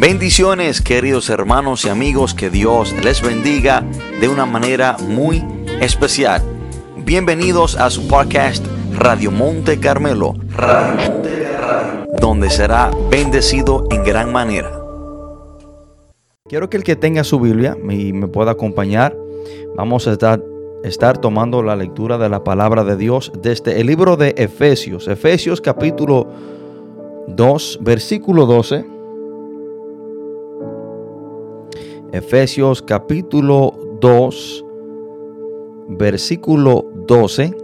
Bendiciones queridos hermanos y amigos, que Dios les bendiga de una manera muy especial. Bienvenidos a su podcast Radio Monte Carmelo, donde será bendecido en gran manera. Quiero que el que tenga su Biblia y me pueda acompañar, vamos a estar, estar tomando la lectura de la palabra de Dios desde el libro de Efesios, Efesios capítulo 2, versículo 12 Efesios capítulo 2, versículo 12.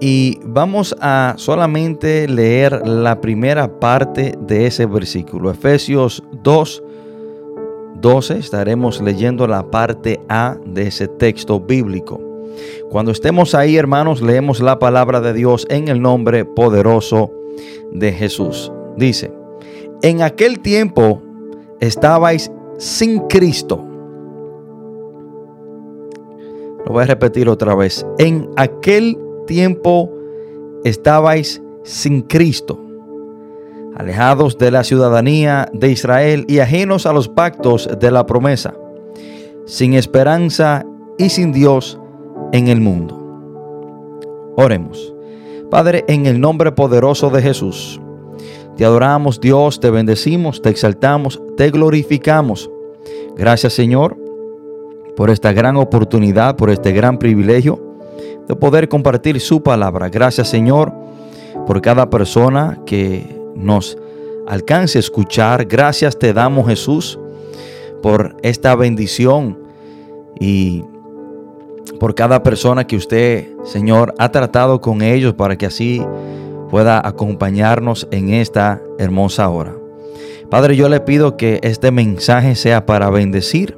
Y vamos a solamente leer la primera parte de ese versículo. Efesios 2, 12. Estaremos leyendo la parte A de ese texto bíblico. Cuando estemos ahí, hermanos, leemos la palabra de Dios en el nombre poderoso de Jesús. Dice, en aquel tiempo estabais sin Cristo. Lo voy a repetir otra vez. En aquel tiempo estabais sin Cristo, alejados de la ciudadanía de Israel y ajenos a los pactos de la promesa, sin esperanza y sin Dios en el mundo. Oremos. Padre, en el nombre poderoso de Jesús. Te adoramos Dios, te bendecimos, te exaltamos, te glorificamos. Gracias Señor por esta gran oportunidad, por este gran privilegio de poder compartir su palabra. Gracias Señor por cada persona que nos alcance a escuchar. Gracias te damos Jesús por esta bendición y por cada persona que usted, Señor, ha tratado con ellos para que así pueda acompañarnos en esta hermosa hora. Padre, yo le pido que este mensaje sea para bendecir,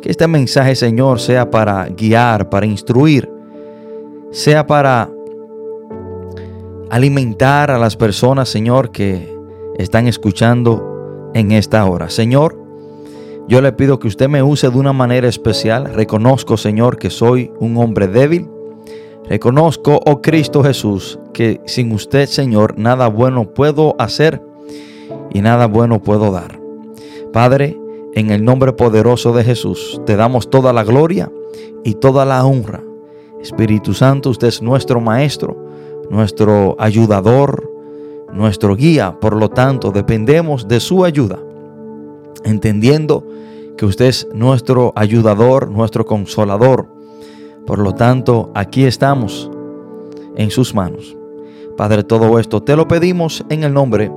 que este mensaje, Señor, sea para guiar, para instruir, sea para alimentar a las personas, Señor, que están escuchando en esta hora. Señor, yo le pido que usted me use de una manera especial. Reconozco, Señor, que soy un hombre débil Reconozco, oh Cristo Jesús, que sin usted, Señor, nada bueno puedo hacer y nada bueno puedo dar. Padre, en el nombre poderoso de Jesús, te damos toda la gloria y toda la honra. Espíritu Santo, usted es nuestro Maestro, nuestro ayudador, nuestro guía. Por lo tanto, dependemos de su ayuda, entendiendo que usted es nuestro ayudador, nuestro consolador por lo tanto, aquí estamos en sus manos. Padre, todo esto te lo pedimos en el nombre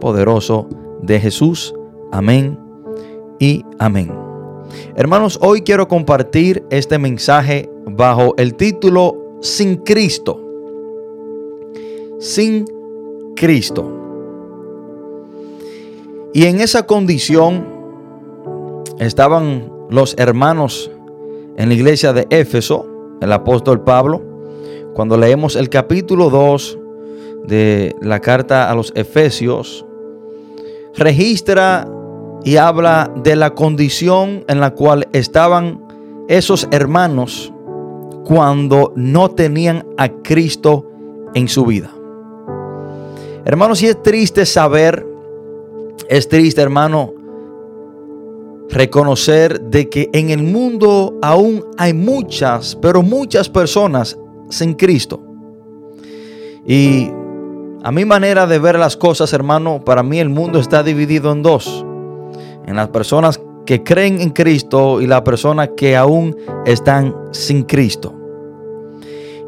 poderoso de Jesús. Amén y amén. Hermanos, hoy quiero compartir este mensaje bajo el título Sin Cristo. Sin Cristo. Y en esa condición estaban los hermanos en la iglesia de Éfeso el apóstol Pablo, cuando leemos el capítulo 2 de la carta a los Efesios, registra y habla de la condición en la cual estaban esos hermanos cuando no tenían a Cristo en su vida. Hermanos, y es triste saber, es triste hermano, reconocer de que en el mundo aún hay muchas, pero muchas personas sin Cristo. Y a mi manera de ver las cosas, hermano, para mí el mundo está dividido en dos. En las personas que creen en Cristo y las personas que aún están sin Cristo.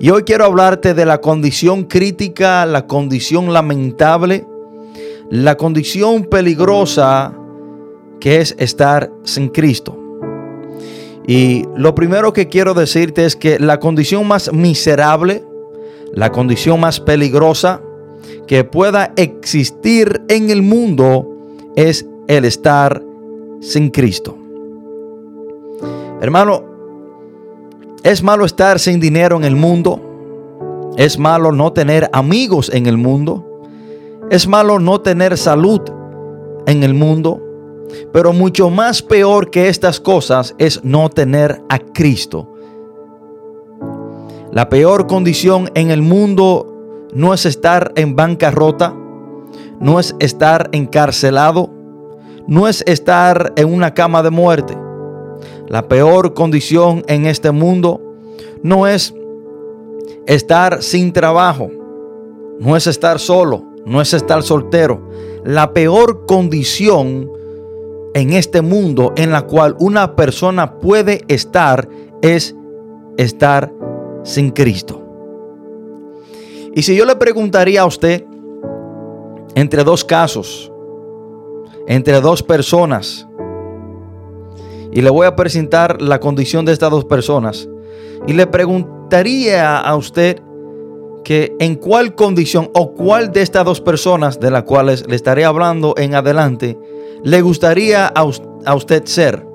Y hoy quiero hablarte de la condición crítica, la condición lamentable, la condición peligrosa que es estar sin Cristo. Y lo primero que quiero decirte es que la condición más miserable, la condición más peligrosa que pueda existir en el mundo es el estar sin Cristo. Hermano, es malo estar sin dinero en el mundo. Es malo no tener amigos en el mundo. Es malo no tener salud en el mundo. Pero mucho más peor que estas cosas es no tener a Cristo. La peor condición en el mundo no es estar en bancarrota, no es estar encarcelado, no es estar en una cama de muerte. La peor condición en este mundo no es estar sin trabajo, no es estar solo, no es estar soltero. La peor condición en este mundo en la cual una persona puede estar es estar sin Cristo. Y si yo le preguntaría a usted, entre dos casos, entre dos personas, y le voy a presentar la condición de estas dos personas, y le preguntaría a usted que en cuál condición o cuál de estas dos personas de las cuales le estaré hablando en adelante le gustaría a usted ser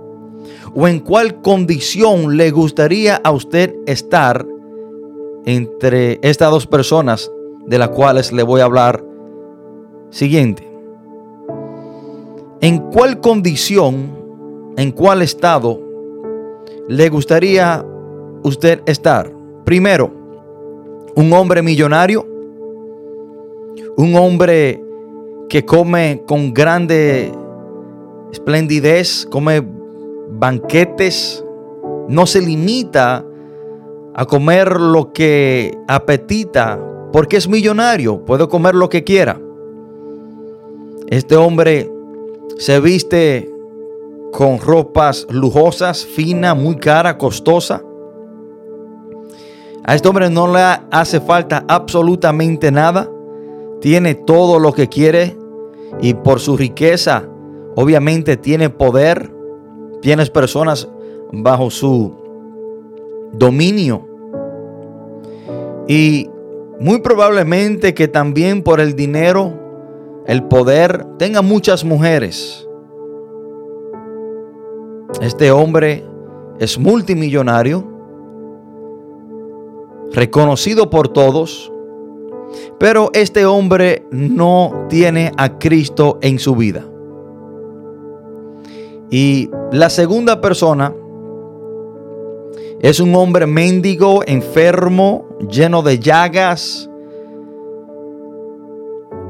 o en cuál condición le gustaría a usted estar entre estas dos personas de las cuales le voy a hablar siguiente. ¿En cuál condición, en cuál estado le gustaría usted estar? Primero, un hombre millonario, un hombre que come con grande esplendidez, come banquetes, no se limita a comer lo que apetita porque es millonario, puede comer lo que quiera. Este hombre se viste con ropas lujosas, fina, muy cara, costosa. A este hombre no le hace falta absolutamente nada. Tiene todo lo que quiere y por su riqueza obviamente tiene poder. Tienes personas bajo su dominio. Y muy probablemente que también por el dinero, el poder, tenga muchas mujeres. Este hombre es multimillonario, reconocido por todos, pero este hombre no tiene a Cristo en su vida. Y la segunda persona es un hombre mendigo, enfermo, lleno de llagas.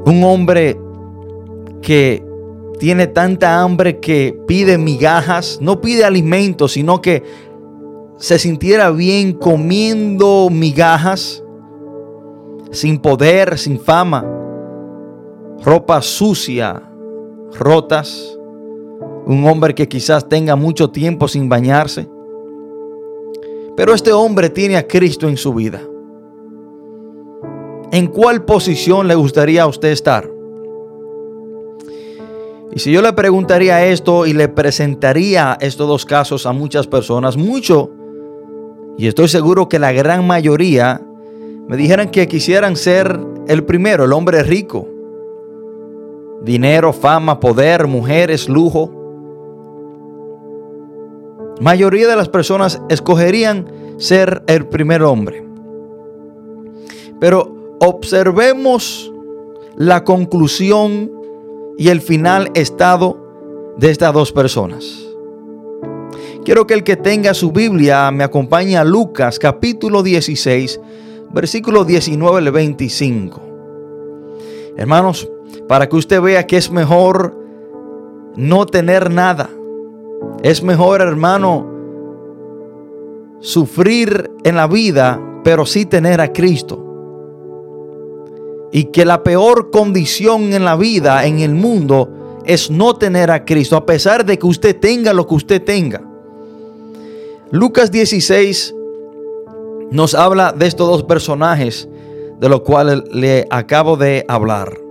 Un hombre que tiene tanta hambre que pide migajas, no pide alimentos, sino que se sintiera bien comiendo migajas, sin poder, sin fama, ropa sucia, rotas, un hombre que quizás tenga mucho tiempo sin bañarse. Pero este hombre tiene a Cristo en su vida. ¿En cuál posición le gustaría a usted estar? Y si yo le preguntaría esto y le presentaría estos dos casos a muchas personas, mucho, y estoy seguro que la gran mayoría me dijeran que quisieran ser el primero, el hombre rico. Dinero, fama, poder, mujeres, lujo mayoría de las personas escogerían ser el primer hombre. Pero observemos la conclusión y el final estado de estas dos personas. Quiero que el que tenga su Biblia me acompañe a Lucas capítulo 16, versículo 19 al 25. Hermanos, para que usted vea que es mejor no tener nada es mejor, hermano, sufrir en la vida, pero sí tener a Cristo. Y que la peor condición en la vida, en el mundo, es no tener a Cristo, a pesar de que usted tenga lo que usted tenga. Lucas 16 nos habla de estos dos personajes de los cuales le acabo de hablar.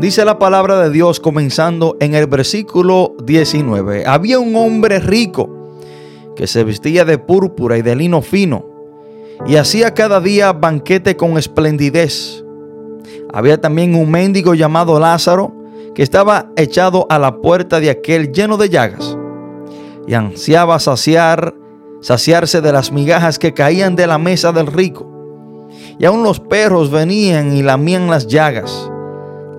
Dice la palabra de Dios comenzando en el versículo 19. Había un hombre rico que se vestía de púrpura y de lino fino y hacía cada día banquete con esplendidez. Había también un mendigo llamado Lázaro que estaba echado a la puerta de aquel lleno de llagas y ansiaba saciar, saciarse de las migajas que caían de la mesa del rico. Y aún los perros venían y lamían las llagas.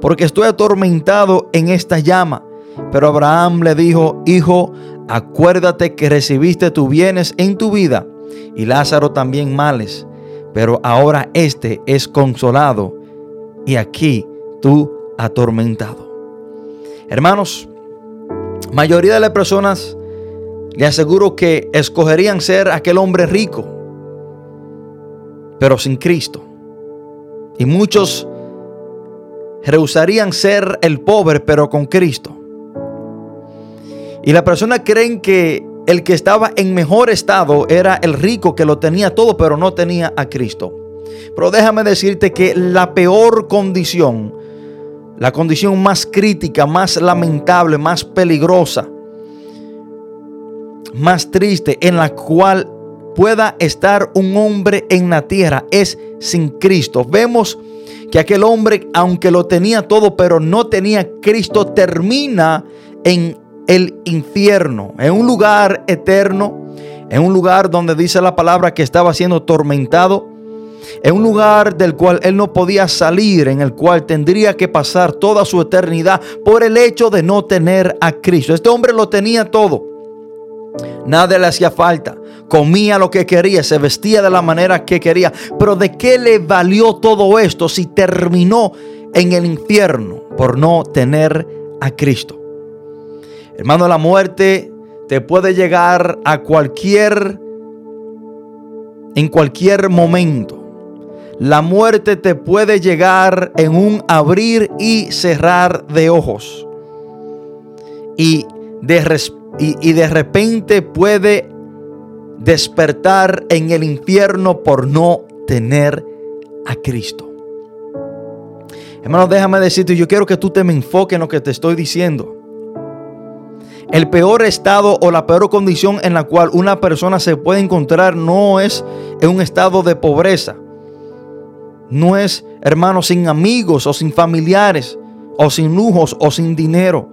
porque estoy atormentado en esta llama. Pero Abraham le dijo, Hijo, acuérdate que recibiste tus bienes en tu vida y Lázaro también males, pero ahora éste es consolado y aquí tú atormentado. Hermanos, mayoría de las personas le aseguro que escogerían ser aquel hombre rico, pero sin Cristo. Y muchos rehusarían ser el pobre, pero con Cristo. Y las personas creen que el que estaba en mejor estado era el rico que lo tenía todo, pero no tenía a Cristo. Pero déjame decirte que la peor condición, la condición más crítica, más lamentable, más peligrosa, más triste en la cual pueda estar un hombre en la tierra es sin Cristo. Vemos que aquel hombre, aunque lo tenía todo, pero no tenía Cristo, termina en el infierno, en un lugar eterno, en un lugar donde dice la palabra que estaba siendo tormentado, en un lugar del cual él no podía salir, en el cual tendría que pasar toda su eternidad por el hecho de no tener a Cristo. Este hombre lo tenía todo. Nada le hacía falta. Comía lo que quería, se vestía de la manera que quería. Pero ¿de qué le valió todo esto si terminó en el infierno por no tener a Cristo? Hermano, la muerte te puede llegar a cualquier, en cualquier momento. La muerte te puede llegar en un abrir y cerrar de ojos. Y de, y, y de repente puede despertar en el infierno por no tener a Cristo. Hermano, déjame decirte, yo quiero que tú te me enfoques en lo que te estoy diciendo. El peor estado o la peor condición en la cual una persona se puede encontrar no es en un estado de pobreza. No es, hermano, sin amigos o sin familiares o sin lujos o sin dinero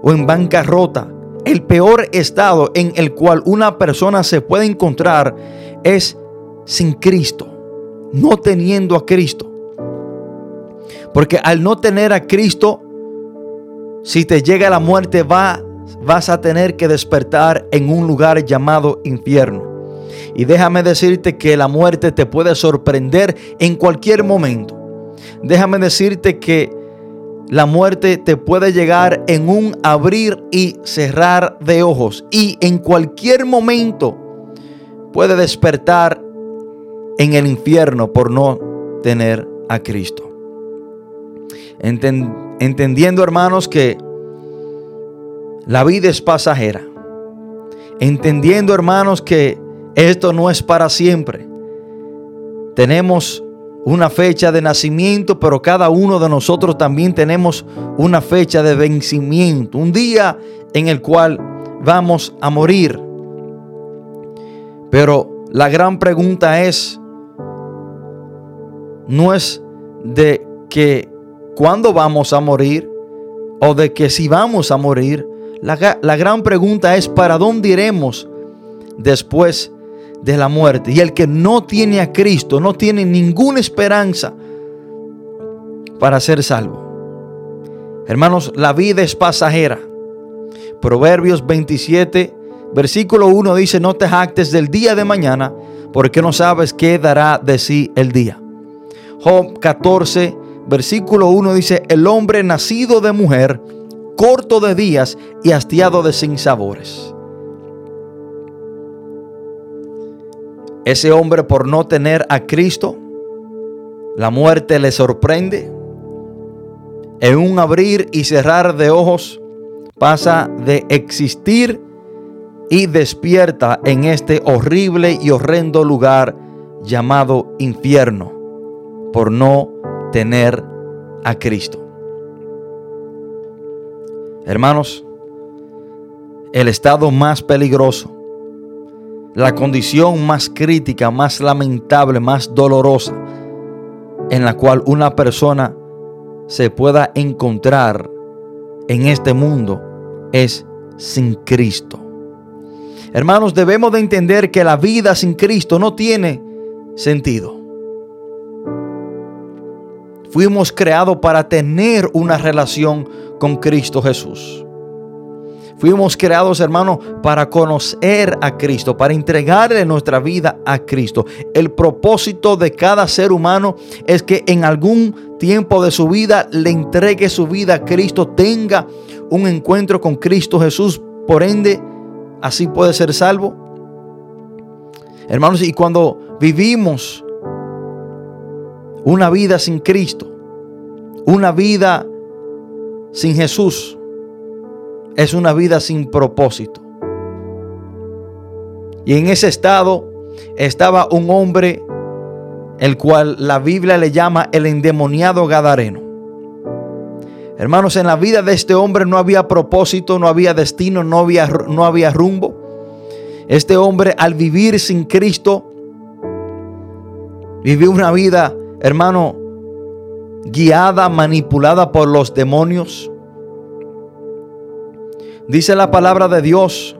o en bancarrota. El peor estado en el cual una persona se puede encontrar es sin Cristo, no teniendo a Cristo. Porque al no tener a Cristo, si te llega la muerte, va, vas a tener que despertar en un lugar llamado infierno. Y déjame decirte que la muerte te puede sorprender en cualquier momento. Déjame decirte que la muerte te puede llegar en un abrir y cerrar de ojos. Y en cualquier momento puede despertar en el infierno por no tener a Cristo entendiendo, hermanos, que la vida es pasajera. Entendiendo, hermanos, que esto no es para siempre. Tenemos una fecha de nacimiento, pero cada uno de nosotros también tenemos una fecha de vencimiento, un día en el cual vamos a morir. Pero la gran pregunta es, no es de que cuándo vamos a morir o de que si vamos a morir. La, la, gran pregunta es para dónde iremos después de la muerte. Y el que no tiene a Cristo no tiene ninguna esperanza para ser salvo. Hermanos, la vida es pasajera. Proverbios 27, versículo 1 dice, no te jactes del día de mañana, porque no sabes qué dará de sí el día. Job 14, versículo 1 dice, el hombre nacido de mujer, corto de días y hastiado de sinsabores. Ese hombre por no tener a Cristo, la muerte le sorprende. En un abrir y cerrar de ojos pasa de existir y despierta en este horrible y horrendo lugar llamado infierno por no tener a Cristo. Hermanos, el estado más peligroso, la condición más crítica, más lamentable, más dolorosa en la cual una persona se pueda encontrar en este mundo es sin Cristo. Hermanos, debemos de entender que la vida sin Cristo no tiene sentido. Fuimos creados para tener una relación con Cristo Jesús. Fuimos creados, hermanos, para conocer a Cristo, para entregarle nuestra vida a Cristo. El propósito de cada ser humano es que en algún tiempo de su vida le entregue su vida a Cristo, tenga un encuentro con Cristo Jesús, por ende, así puede ser salvo. Hermanos, y cuando vivimos una vida sin Cristo, una vida sin Jesús, es una vida sin propósito. Y en ese estado estaba un hombre el cual la Biblia le llama el endemoniado Gadareno. Hermanos, en la vida de este hombre no había propósito, no había destino, no había, no había rumbo. Este hombre al vivir sin Cristo vivió una vida, hermano, guiada, manipulada por los demonios. Dice la palabra de Dios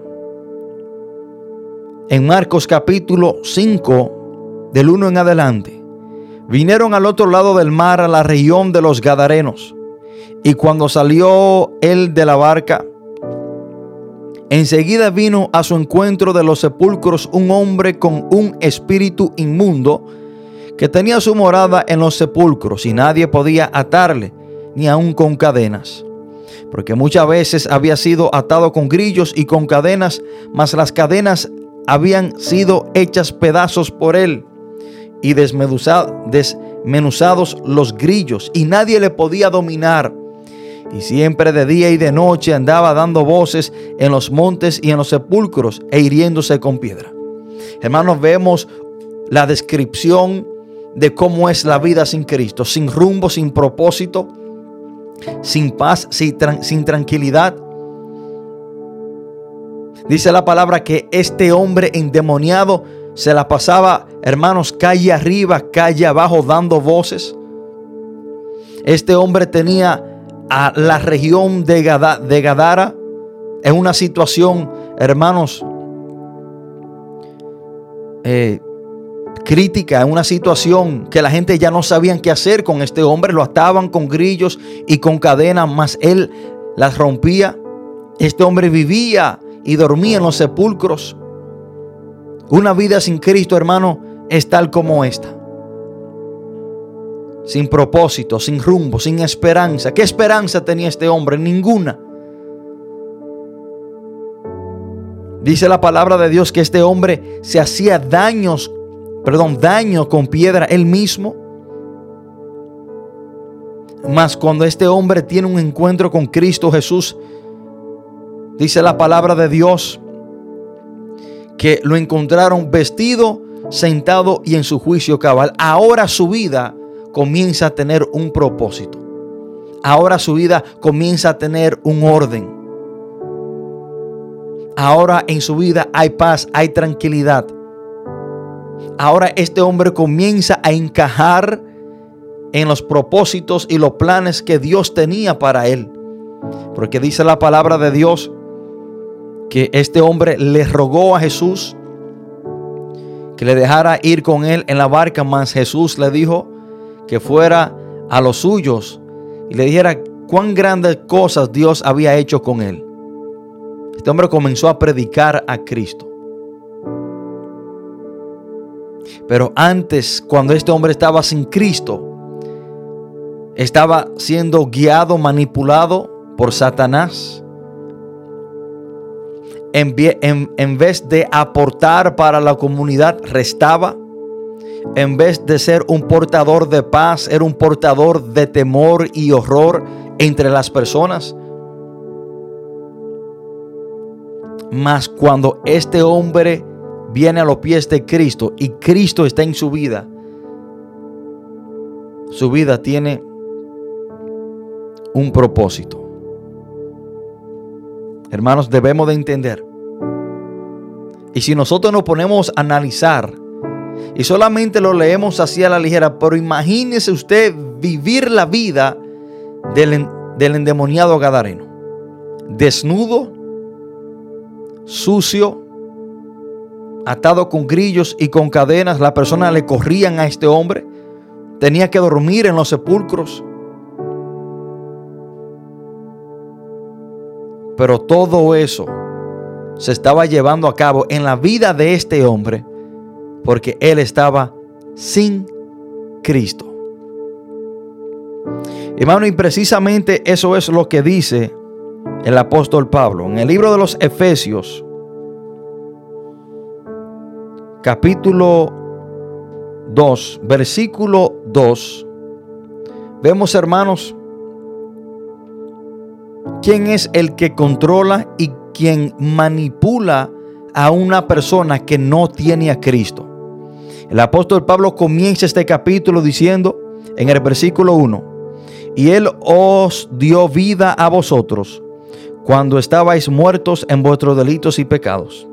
en Marcos capítulo 5, del 1 en adelante. Vinieron al otro lado del mar, a la región de los Gadarenos. Y cuando salió él de la barca, enseguida vino a su encuentro de los sepulcros un hombre con un espíritu inmundo que tenía su morada en los sepulcros y nadie podía atarle, ni aun con cadenas porque muchas veces había sido atado con grillos y con cadenas, mas las cadenas habían sido hechas pedazos por él y desmenuzados los grillos, y nadie le podía dominar. Y siempre de día y de noche andaba dando voces en los montes y en los sepulcros e hiriéndose con piedra. Hermanos, vemos la descripción de cómo es la vida sin Cristo, sin rumbo, sin propósito sin paz, sin, tranquilidad. Dice la palabra que este hombre endemoniado se la pasaba, hermanos, calle arriba, calle abajo, dando voces. Este hombre tenía a la región de, Gadara en una situación, hermanos, eh, crítica, en una situación que la gente ya no sabían qué hacer con este hombre, lo ataban con grillos y con cadenas, mas él las rompía. Este hombre vivía y dormía en los sepulcros. Una vida sin Cristo, hermano, es tal como esta. Sin propósito, sin rumbo, sin esperanza. ¿Qué esperanza tenía este hombre? Ninguna. Dice la palabra de Dios que este hombre se hacía daños perdón, daño con piedra él mismo. Mas cuando este hombre tiene un encuentro con Cristo Jesús, dice la palabra de Dios, que lo encontraron vestido, sentado y en su juicio cabal. Ahora su vida comienza a tener un propósito. Ahora su vida comienza a tener un orden. Ahora en su vida hay paz, hay tranquilidad. Ahora este hombre comienza a encajar en los propósitos y los planes que Dios tenía para él. Porque dice la palabra de Dios que este hombre le rogó a Jesús que le dejara ir con él en la barca, mas Jesús le dijo que fuera a los suyos y le dijera cuán grandes cosas Dios había hecho con él. Este hombre comenzó a predicar a Cristo. Pero antes, cuando este hombre estaba sin Cristo, estaba siendo guiado, manipulado por Satanás. En, vez de aportar para la comunidad, restaba. En vez de ser un portador de paz, era un portador de temor y horror entre las personas. Mas cuando este hombre viene a los pies de Cristo y Cristo está en su vida, su vida tiene un propósito. Hermanos, debemos de entender. Y si nosotros nos ponemos a analizar y solamente lo leemos así a la ligera, pero imagínese usted vivir la vida del, del endemoniado Gadareno. desnudo, sucio, atado con grillos y con cadenas. Las personas le corrían a este hombre. Tenía que dormir en los sepulcros. Pero todo eso se estaba llevando a cabo en la vida de este hombre porque él estaba sin Cristo. Hermano, y precisamente eso es lo que dice el apóstol Pablo en el libro de los Efesios, capítulo 2, versículo 2. Vemos, hermanos, quién es el que controla y quien manipula a una persona que no tiene a Cristo. El apóstol Pablo comienza este capítulo diciendo en el versículo 1, y Él os dio vida a vosotros cuando estabais muertos en vuestros delitos y pecados,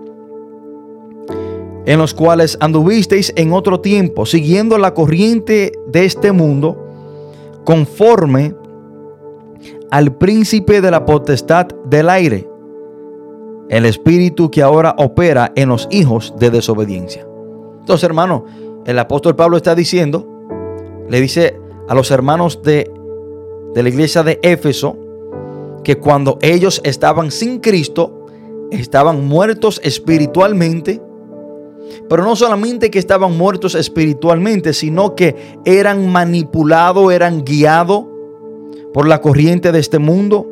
en los cuales anduvisteis en otro tiempo, siguiendo la corriente de este mundo, conforme al príncipe de la potestad del aire, el espíritu que ahora opera en los hijos de desobediencia. Entonces, hermano, el apóstol Pablo está diciendo, le dice a los hermanos de de la iglesia de Éfeso que cuando ellos estaban sin Cristo, estaban muertos espiritualmente, pero no solamente que estaban muertos espiritualmente, sino que eran manipulados, eran guiados por la corriente de este mundo.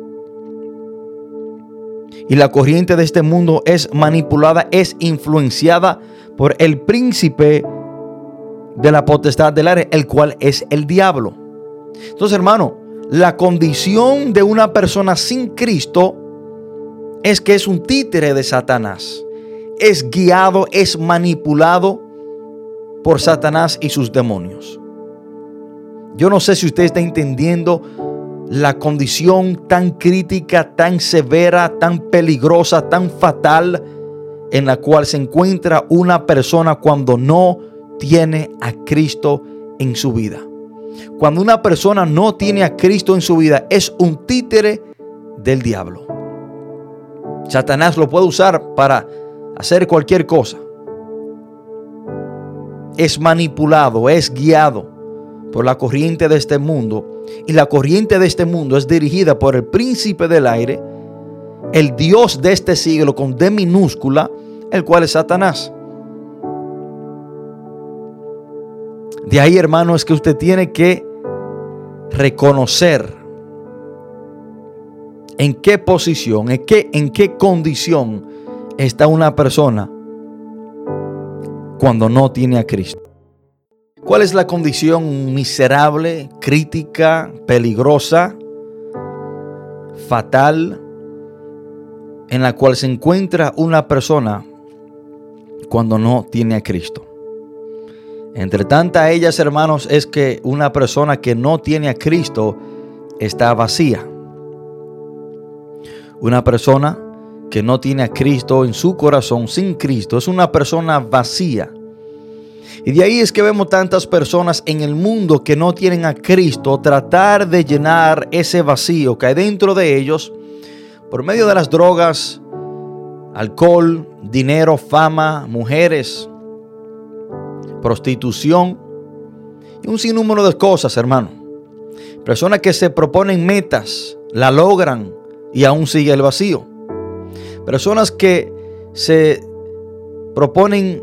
Y la corriente de este mundo es manipulada, es influenciada por el príncipe de la potestad del aire, el cual es el diablo. Entonces, hermano, la condición de una persona sin Cristo es que es un títere de Satanás. Es guiado, es manipulado por Satanás y sus demonios. Yo no sé si usted está entendiendo la condición tan crítica, tan severa, tan peligrosa, tan fatal en la cual se encuentra una persona cuando no tiene a Cristo en su vida. Cuando una persona no tiene a Cristo en su vida, es un títere del diablo. Satanás lo puede usar para hacer cualquier cosa. Es manipulado, es guiado por la corriente de este mundo. Y la corriente de este mundo es dirigida por el príncipe del aire, el Dios de este siglo con D minúscula, el cual es Satanás. De ahí, hermano, es que usted tiene que reconocer en qué posición, en qué, en qué condición está una persona cuando no tiene a Cristo. ¿Cuál es la condición miserable, crítica, peligrosa, fatal en la cual se encuentra una persona cuando no tiene a Cristo? Entre tantas ellas, hermanos, es que una persona que no tiene a Cristo está vacía. Una persona que no tiene a Cristo en su corazón, sin Cristo, es una persona vacía. Y de ahí es que vemos tantas personas en el mundo que no tienen a Cristo tratar de llenar ese vacío que hay dentro de ellos por medio de las drogas, alcohol, dinero, fama, mujeres, prostitución y un sinnúmero de cosas, hermano. Personas que se proponen metas, la logran y aún sigue el vacío. Personas que se proponen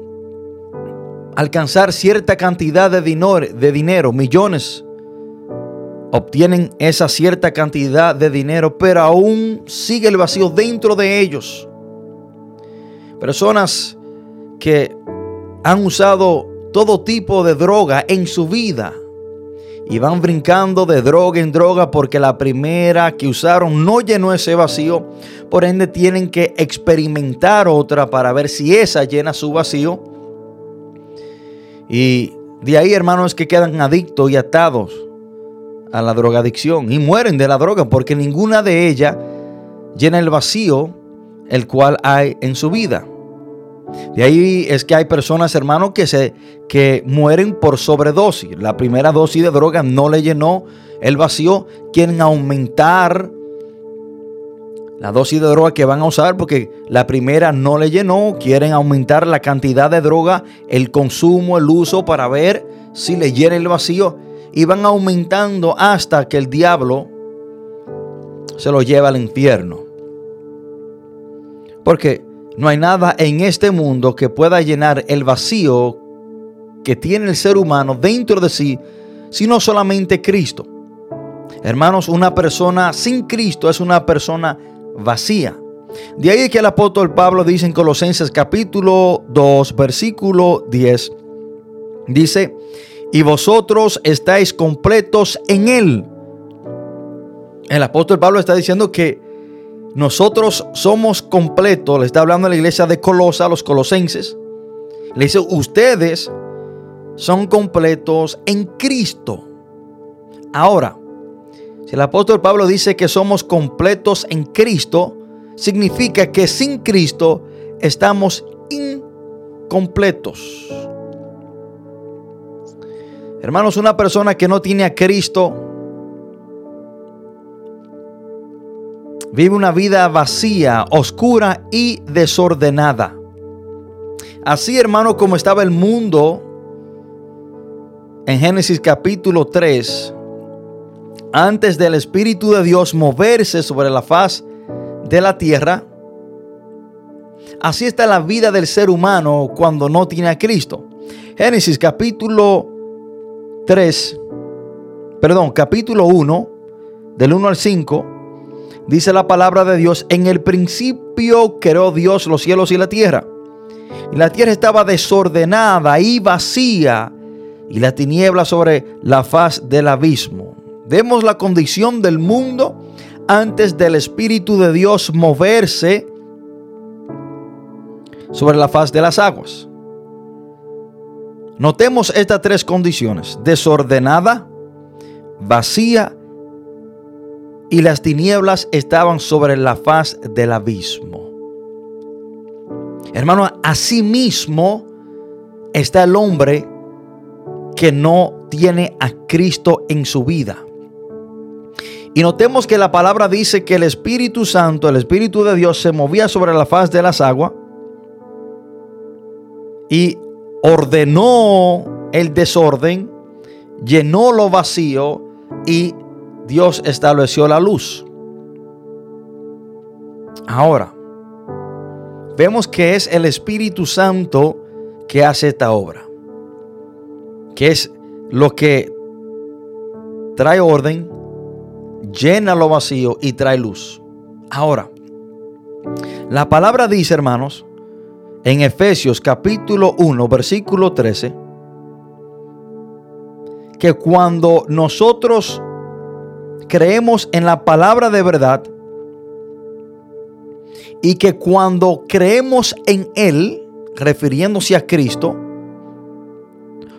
alcanzar cierta cantidad de dinero, de dinero, millones, obtienen esa cierta cantidad de dinero, pero aún sigue el vacío dentro de ellos. Personas que han usado todo tipo de droga en su vida. Y van brincando de droga en droga porque la primera que usaron no llenó ese vacío. Por ende tienen que experimentar otra para ver si esa llena su vacío. Y de ahí, hermanos, que quedan adictos y atados a la drogadicción y mueren de la droga porque ninguna de ellas llena el vacío el cual hay en su vida. De ahí es que hay personas, hermanos, que, se, que mueren por sobredosis. La primera dosis de droga no le llenó el vacío. Quieren aumentar la dosis de droga que van a usar porque la primera no le llenó, quieren aumentar la cantidad de droga, el consumo, el uso para ver si le llena el vacío y van aumentando hasta que el diablo se lo lleva al infierno. Porque no hay nada en este mundo que pueda llenar el vacío que tiene el ser humano dentro de sí, sino solamente Cristo. Hermanos, una persona sin Cristo es una persona vacía. De ahí que el apóstol Pablo dice en Colosenses capítulo 2, versículo 10, dice, y vosotros estáis completos en Él. El apóstol Pablo está diciendo que nosotros somos completos, le está hablando a la iglesia de Colosa, a los colosenses. Le dice, ustedes son completos en Cristo. Ahora, si el apóstol Pablo dice que somos completos en Cristo, significa que sin Cristo estamos incompletos. Hermanos, una persona que no tiene a Cristo vive una vida vacía, oscura y desordenada. Así, hermano, como estaba el mundo en Génesis capítulo 3, antes del Espíritu de Dios moverse sobre la faz de la tierra, así está la vida del ser humano cuando no tiene a Cristo. Génesis capítulo 3, perdón, capítulo 1, del 1 al 5, dice la palabra de Dios, en el principio creó Dios los cielos y la tierra. Y la tierra estaba desordenada y vacía, y la tiniebla sobre la faz del abismo. Vemos la condición del mundo antes del Espíritu de Dios moverse sobre la faz de las aguas. Notemos estas tres condiciones. Desordenada, vacía y las tinieblas estaban sobre la faz del abismo. Hermano, asimismo está el hombre que no tiene a Cristo en su vida. Y notemos que la palabra dice que el Espíritu Santo, el Espíritu de Dios, se movía sobre la faz de las aguas y ordenó el desorden, llenó lo vacío y Dios estableció la luz. Ahora, vemos que es el Espíritu Santo que hace esta obra, que es lo que trae orden, llena lo vacío y trae luz. Ahora, la palabra dice, hermanos, en Efesios capítulo 1, versículo 13, que cuando nosotros creemos en la palabra de verdad y que cuando creemos en Él, refiriéndose a Cristo,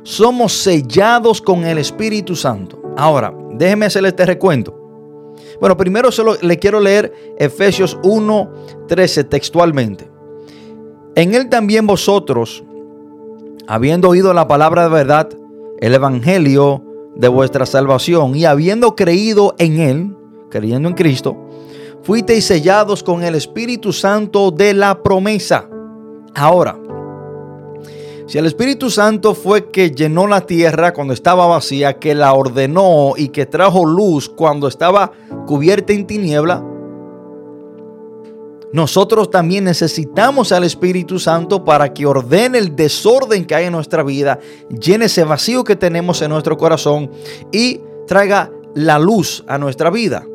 somos sellados con el Espíritu Santo. Ahora, déjeme hacerle este recuento. Bueno, primero solo le quiero leer Efesios 1, 13 textualmente. En él también vosotros, habiendo oído la palabra de verdad, el evangelio de vuestra salvación, y habiendo creído en él, creyendo en Cristo, fuisteis sellados con el Espíritu Santo de la promesa. Ahora, si el Espíritu Santo fue que llenó la tierra cuando estaba vacía, que la ordenó y que trajo luz cuando estaba cubierta en tiniebla, nosotros también necesitamos al Espíritu Santo para que ordene el desorden que hay en nuestra vida, llene ese vacío que tenemos en nuestro corazón y traiga la luz a nuestra vida.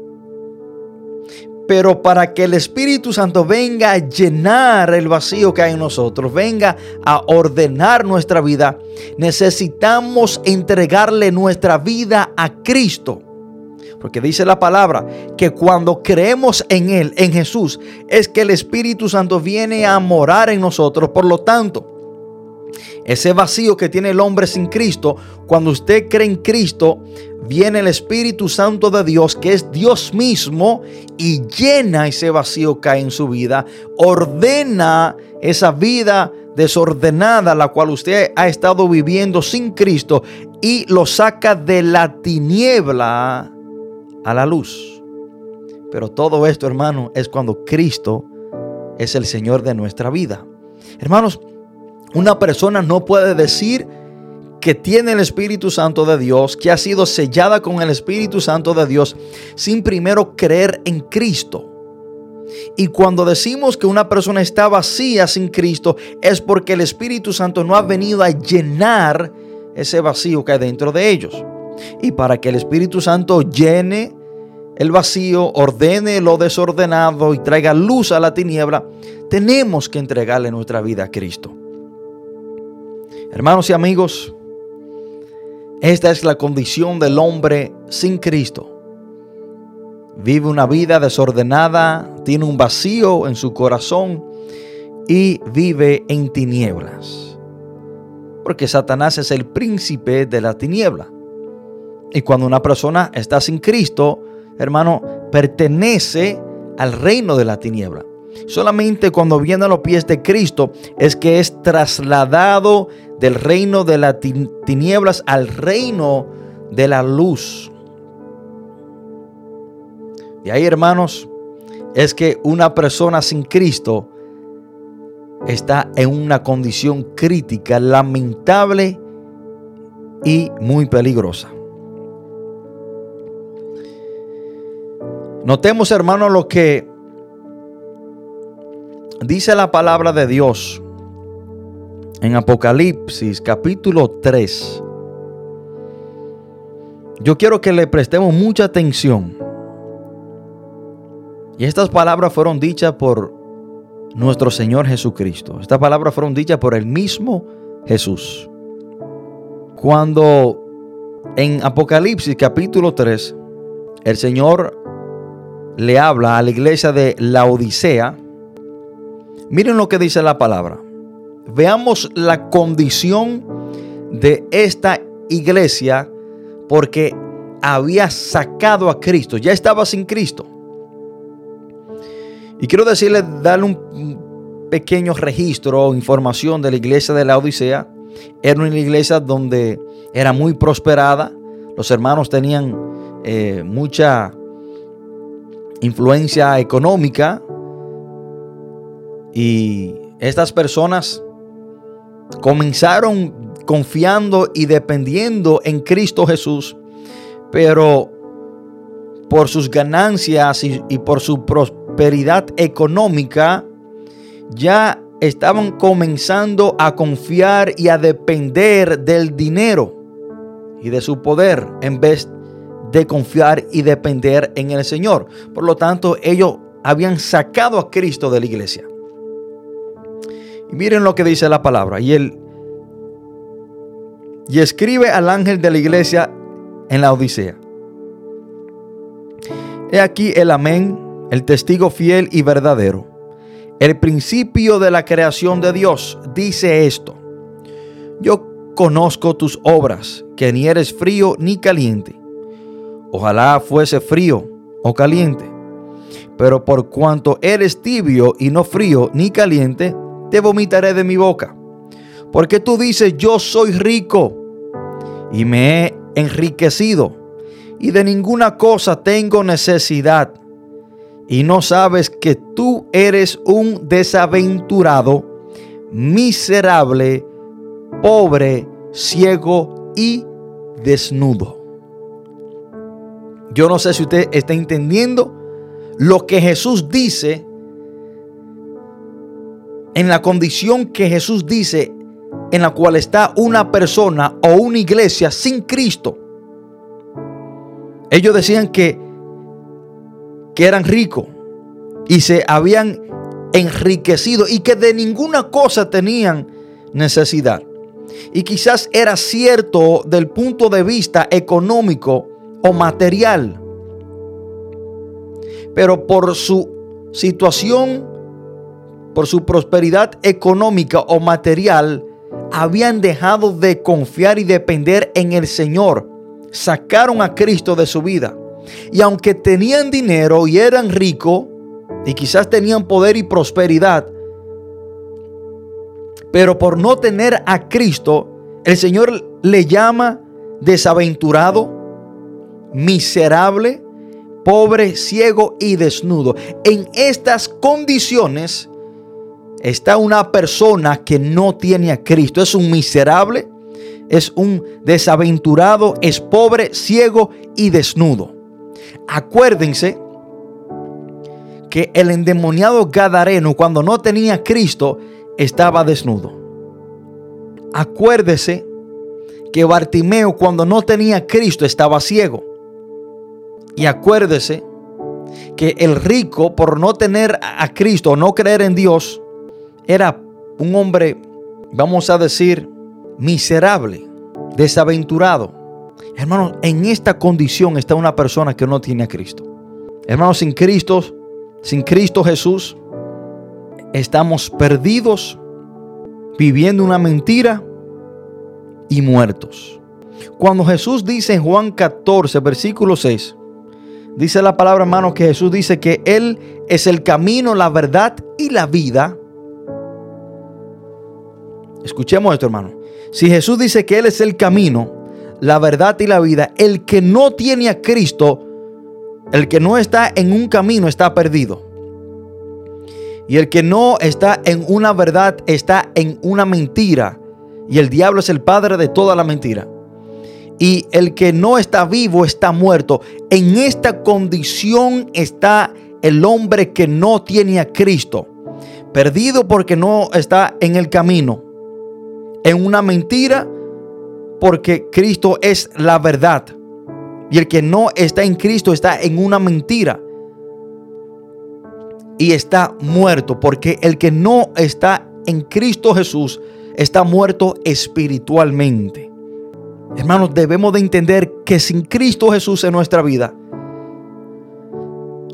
Pero para que el Espíritu Santo venga a llenar el vacío que hay en nosotros, venga a ordenar nuestra vida, necesitamos entregarle nuestra vida a Cristo. Porque dice la palabra que cuando creemos en Él, en Jesús, es que el Espíritu Santo viene a morar en nosotros. Por lo tanto, ese vacío que tiene el hombre sin Cristo, cuando usted cree en Cristo, viene el Espíritu Santo de Dios, que es Dios mismo, y llena ese vacío que hay en su vida, ordena esa vida desordenada, la cual usted ha estado viviendo sin Cristo, y lo saca de la tiniebla a la luz. Pero todo esto, hermano, es cuando Cristo es el Señor de nuestra vida. Hermanos, una persona no puede decir que tiene el Espíritu Santo de Dios, que ha sido sellada con el Espíritu Santo de Dios, sin primero creer en Cristo. Y cuando decimos que una persona está vacía sin Cristo, es porque el Espíritu Santo no ha venido a llenar ese vacío que hay dentro de ellos. Y para que el Espíritu Santo llene el vacío, ordene lo desordenado y traiga luz a la tiniebla, tenemos que entregarle nuestra vida a Cristo. Hermanos y amigos, esta es la condición del hombre sin Cristo. Vive una vida desordenada, tiene un vacío en su corazón y vive en tinieblas. Porque Satanás es el príncipe de la tiniebla. Y cuando una persona está sin Cristo, hermano, pertenece al reino de la tiniebla. Solamente cuando viene a los pies de Cristo es que es trasladado del reino de las tinieblas al reino de la luz. Y ahí, hermanos, es que una persona sin Cristo está en una condición crítica, lamentable y muy peligrosa. Notemos, hermanos, lo que dice la palabra de Dios en Apocalipsis capítulo 3. Yo quiero que le prestemos mucha atención. Y estas palabras fueron dichas por nuestro Señor Jesucristo. Estas palabras fueron dichas por el mismo Jesús. Cuando en Apocalipsis capítulo 3 el Señor le habla a la iglesia de la Odisea, miren lo que dice la palabra. Veamos la condición de esta iglesia porque había sacado a Cristo, ya estaba sin Cristo. Y quiero decirle, darle un pequeño registro o información de la iglesia de la Odisea. Era una iglesia donde era muy prosperada, los hermanos tenían eh, mucha influencia económica y estas personas comenzaron confiando y dependiendo en Cristo Jesús, pero por sus ganancias y, por su prosperidad económica, ya estaban comenzando a confiar y a depender del dinero y de su poder en vez de confiar y depender en el Señor. Por lo tanto, ellos habían sacado a Cristo de la iglesia. Y miren lo que dice la palabra. Y él y escribe al ángel de la iglesia en la Odisea. He aquí el amén, el testigo fiel y verdadero. El principio de la creación de Dios dice esto. Yo conozco tus obras, que ni eres frío ni caliente. Ojalá fuese frío o caliente. Pero por cuanto eres tibio y no frío ni caliente, te vomitaré de mi boca. Porque tú dices, yo soy rico y me he enriquecido y de ninguna cosa tengo necesidad. Y no sabes que tú eres un desaventurado, miserable, pobre, ciego y desnudo. Yo no sé si usted está entendiendo lo que Jesús dice en la condición que Jesús dice en la cual está una persona o una iglesia sin Cristo. Ellos decían que, que eran ricos y se habían enriquecido y que de ninguna cosa tenían necesidad. Y quizás era cierto del punto de vista económico o material. Pero por su situación, por su prosperidad económica o material, habían dejado de confiar y depender en el Señor. Sacaron a Cristo de su vida. Y aunque tenían dinero y eran ricos, y quizás tenían poder y prosperidad, pero por no tener a Cristo, el Señor le llama desaventurado, miserable, pobre, ciego y desnudo. En estas condiciones está una persona que no tiene a Cristo. Es un miserable, es un desaventurado, es pobre, ciego y desnudo. Acuérdense que el endemoniado Gadareno, cuando no tenía a Cristo, estaba desnudo. Acuérdese que Bartimeo, cuando no tenía a Cristo, estaba ciego. Y acuérdese que el rico, por no tener a Cristo o no creer en Dios, era un hombre, vamos a decir, miserable, desaventurado. Hermanos, en esta condición está una persona que no tiene a Cristo. Hermanos, sin Cristo, sin Cristo Jesús, estamos perdidos, viviendo una mentira y muertos. Cuando Jesús dice en Juan 14, versículo 6, dice la palabra, hermano, que Jesús dice que Él es el camino, la verdad y la vida. Escuchemos esto, hermano. Si Jesús dice que Él es el camino, la verdad y la vida, el que no tiene a Cristo, el que no está en un camino está perdido. Y el que no está en una verdad está en una mentira. Y el diablo es el padre de toda la mentira. Y el que no está vivo está muerto. En esta condición está el hombre que no tiene a Cristo. Perdido porque no está en el camino en una mentira porque Cristo es la verdad. Y el que no está en Cristo está en una mentira. Y está muerto porque el que no está en Cristo Jesús está muerto espiritualmente. Hermanos, debemos de entender que sin Cristo Jesús en nuestra vida,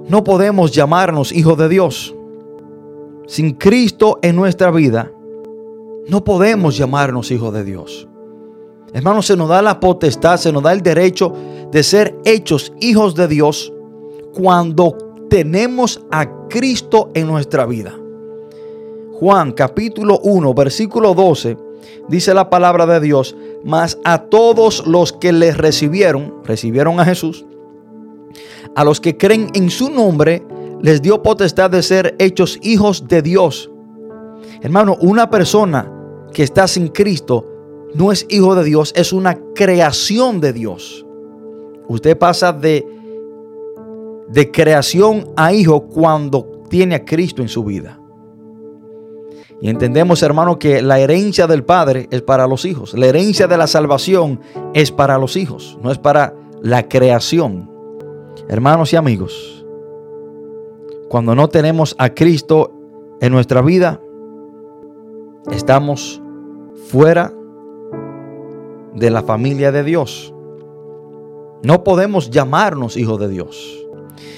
no podemos llamarnos hijos de Dios. Sin Cristo en nuestra vida, no podemos llamarnos hijos de Dios. Hermanos, se nos da la potestad, se nos da el derecho de ser hechos hijos de Dios cuando tenemos a Cristo en nuestra vida. Juan capítulo 1, versículo 12, dice la palabra de Dios, mas a todos los que le recibieron, recibieron a Jesús, a los que creen en su nombre, les dio potestad de ser hechos hijos de Dios. Hermano, una persona que está sin Cristo no es hijo de Dios, es una creación de Dios. Usted pasa de, de creación a hijo cuando tiene a Cristo en su vida. Y entendemos, hermano, que la herencia del Padre es para los hijos. La herencia de la salvación es para los hijos, no es para la creación. Hermanos y amigos, cuando no tenemos a Cristo en nuestra vida, estamos fuera de la familia de Dios. No podemos llamarnos hijos de Dios.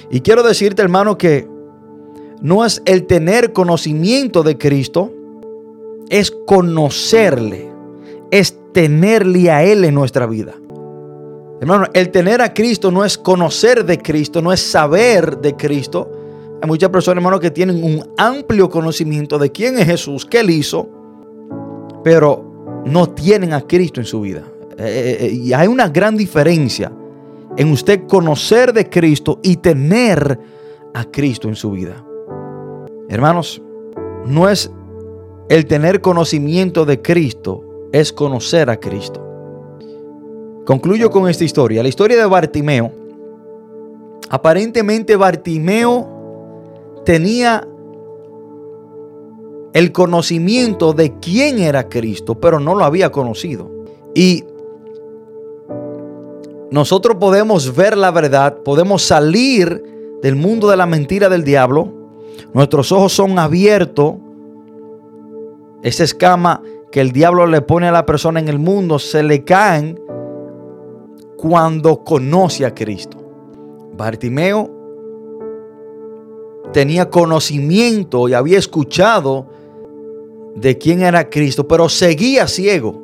Y quiero decirte, hermano, que no es el tener conocimiento de Cristo, es conocerle, es tenerle a Él en nuestra vida. Hermano, el tener a Cristo no es conocer de Cristo, no es saber de Cristo. Hay muchas personas, hermano, que tienen un amplio conocimiento de quién es Jesús, qué Él hizo, pero no tienen a Cristo en su vida. Eh, eh, y hay una gran diferencia en usted conocer de Cristo y tener a Cristo en su vida. Hermanos, no es el tener conocimiento de Cristo, es conocer a Cristo. Concluyo con esta historia, la historia de Bartimeo. Aparentemente Bartimeo tenía el conocimiento de quién era Cristo, pero no lo había conocido. Y nosotros podemos ver la verdad, podemos salir del mundo de la mentira del diablo. Nuestros ojos son abiertos. Esa escama que el diablo le pone a la persona en el mundo se le caen cuando conoce a Cristo. Bartimeo tenía conocimiento y había escuchado de quién era Cristo, pero seguía ciego.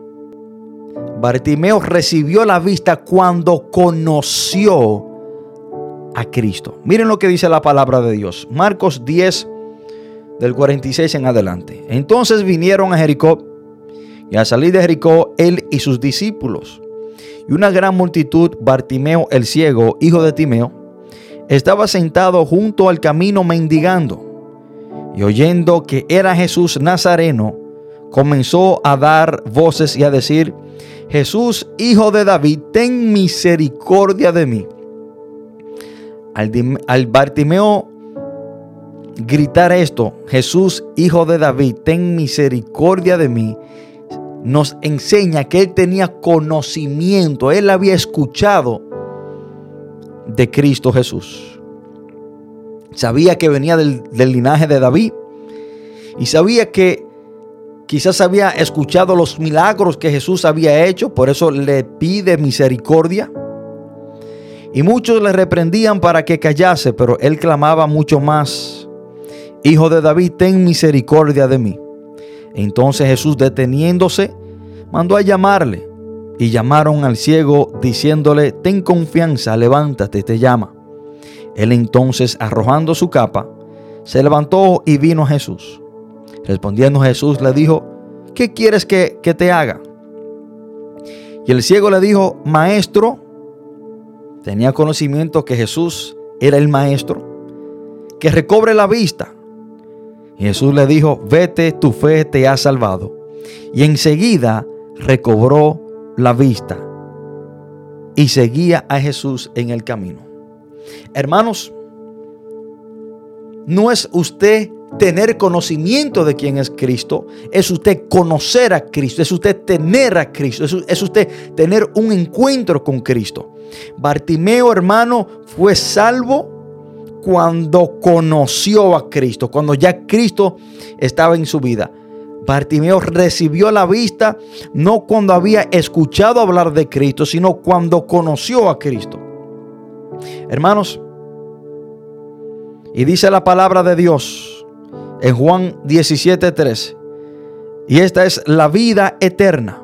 Bartimeo recibió la vista cuando conoció a Cristo. Miren lo que dice la palabra de Dios. Marcos 10, del 46 en adelante. Entonces vinieron a Jericó y al salir de Jericó, él y sus discípulos. Y una gran multitud, Bartimeo el ciego, hijo de Timeo, estaba sentado junto al camino mendigando y oyendo que era Jesús Nazareno, comenzó a dar voces y a decir, Jesús, hijo de David, ten misericordia de mí. Al, Bartimeo gritar esto, Jesús, hijo de David, ten misericordia de mí, nos enseña que él tenía conocimiento, él había escuchado de Cristo Jesús. Sabía que venía del, linaje de David y sabía que quizás había escuchado los milagros que Jesús había hecho, por eso le pide misericordia. Y muchos le reprendían para que callase, pero él clamaba mucho más, Hijo de David, ten misericordia de mí. Entonces Jesús deteniéndose, mandó a llamarle. Y llamaron al ciego diciéndole, ten confianza, levántate, te llama. Él entonces, arrojando su capa, se levantó y vino a Jesús. Respondiendo Jesús le dijo, ¿qué quieres que, que te haga? Y el ciego le dijo, maestro, tenía conocimiento que Jesús era el maestro, que recobre la vista. Y Jesús le dijo, vete, tu fe te ha salvado. Y enseguida recobró la vista y seguía a Jesús en el camino. Hermanos, no es usted tener conocimiento de quién es Cristo, es usted conocer a Cristo, es usted tener a Cristo, es, usted tener un encuentro con Cristo. Bartimeo, hermano, fue salvo cuando conoció a Cristo, cuando ya Cristo estaba en su vida. Bartimeo recibió la vista no cuando había escuchado hablar de Cristo, sino cuando conoció a Cristo. Hermanos, y dice la palabra de Dios en Juan 17:13, y esta es la vida eterna,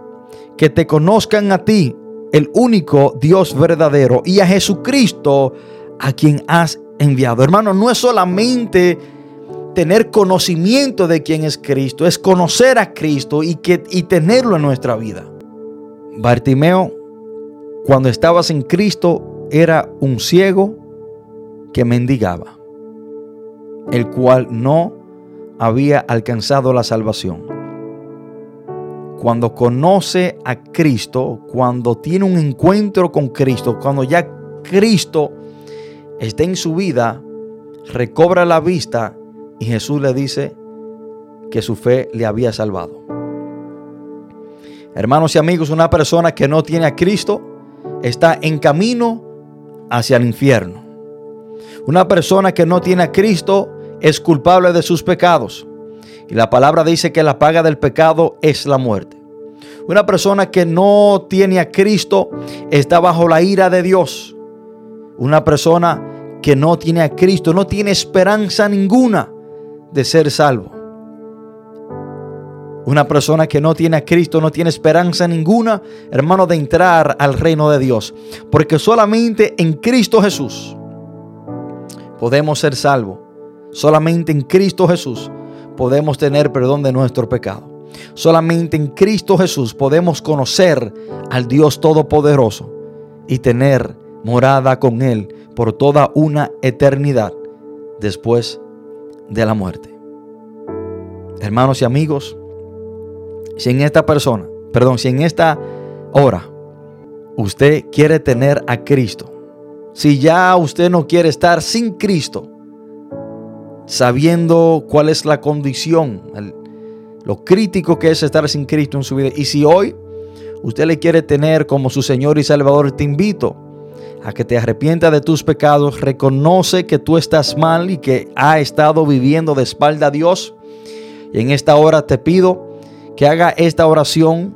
que te conozcan a ti, el único Dios verdadero, y a Jesucristo, a quien has enviado. Hermano, no es solamente tener conocimiento de quién es Cristo, es conocer a Cristo y, que, y tenerlo en nuestra vida. Bartimeo, cuando estabas en Cristo, era un ciego que mendigaba, el cual no había alcanzado la salvación. Cuando conoce a Cristo, cuando tiene un encuentro con Cristo, cuando ya Cristo está en su vida, recobra la vista y Jesús le dice que su fe le había salvado. Hermanos y amigos, una persona que no tiene a Cristo está en camino hacia el infierno. Una persona que no tiene a Cristo es culpable de sus pecados. Y la palabra dice que la paga del pecado es la muerte. Una persona que no tiene a Cristo está bajo la ira de Dios. Una persona que no tiene a Cristo no tiene esperanza ninguna de ser salvo. Una persona que no tiene a Cristo no tiene esperanza ninguna, hermano, de entrar al reino de Dios. Porque solamente en Cristo Jesús podemos ser salvos. Solamente en Cristo Jesús podemos tener perdón de nuestro pecado. Solamente en Cristo Jesús podemos conocer al Dios Todopoderoso y tener morada con Él por toda una eternidad después de la muerte. Hermanos y amigos, si en esta persona, perdón, si en esta hora usted quiere tener a Cristo, si ya usted no quiere estar sin Cristo, sabiendo cuál es la condición, lo crítico que es estar sin Cristo en su vida, y si hoy usted le quiere tener como su Señor y Salvador, te invito a que te arrepientas de tus pecados, reconoce que tú estás mal y que ha estado viviendo de espalda a Dios. Y en esta hora te pido que haga esta oración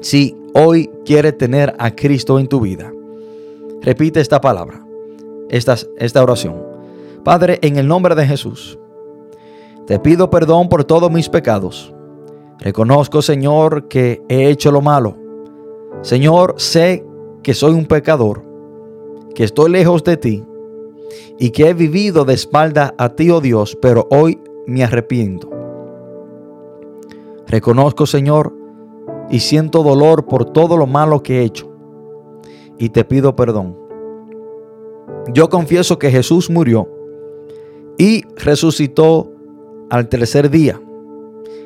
si hoy quiere tener a Cristo en tu vida. Repite esta palabra, esta, esta oración. Padre, en el nombre de Jesús, te pido perdón por todos mis pecados. Reconozco, Señor, que he hecho lo malo. Señor, sé que soy un pecador que estoy lejos de ti y que he vivido de espalda a ti, oh Dios, pero hoy me arrepiento. Reconozco, Señor, y siento dolor por todo lo malo que he hecho y te pido perdón. Yo confieso que Jesús murió y resucitó al tercer día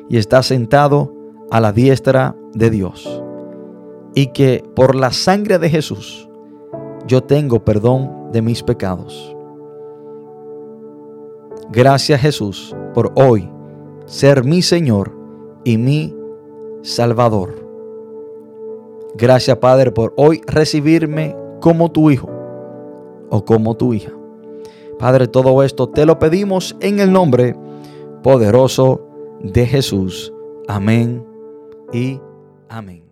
y está sentado a la diestra de Dios. Y que por la sangre de Jesús yo tengo perdón de mis pecados. Gracias Jesús por hoy ser mi Señor y mi Salvador. Gracias Padre por hoy recibirme como tu Hijo o como tu hija. Padre, todo esto te lo pedimos en el nombre poderoso de Jesús. Amén y amén.